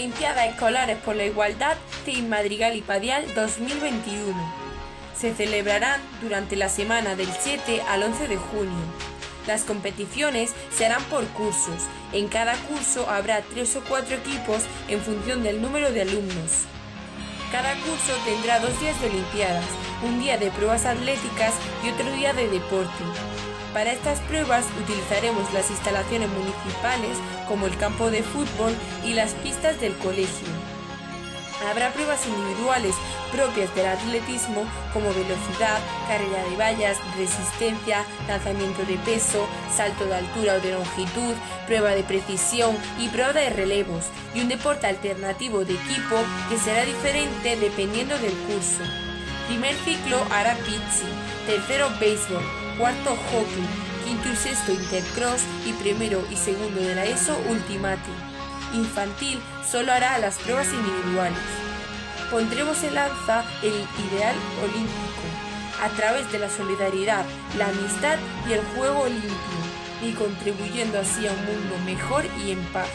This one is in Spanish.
Olimpiadas Escolares por la Igualdad Team Madrigal y Padial 2021. Se celebrarán durante la semana del 7 al 11 de junio. Las competiciones se harán por cursos. En cada curso habrá tres o cuatro equipos en función del número de alumnos. Cada curso tendrá dos días de Olimpiadas, un día de pruebas atléticas y otro día de deporte. Para estas pruebas utilizaremos las instalaciones municipales como el campo de fútbol y las pistas del colegio. Habrá pruebas individuales propias del atletismo como velocidad, carrera de vallas, resistencia, lanzamiento de peso, salto de altura o de longitud, prueba de precisión y prueba de relevos, y un deporte alternativo de equipo que será diferente dependiendo del curso. Primer ciclo hará pizzi, tercero béisbol, cuarto hockey, quinto y sexto intercross y primero y segundo de la ESO ultimate. Infantil solo hará las pruebas individuales. Pondremos en lanza el ideal olímpico a través de la solidaridad, la amistad y el juego limpio, y contribuyendo así a un mundo mejor y en paz.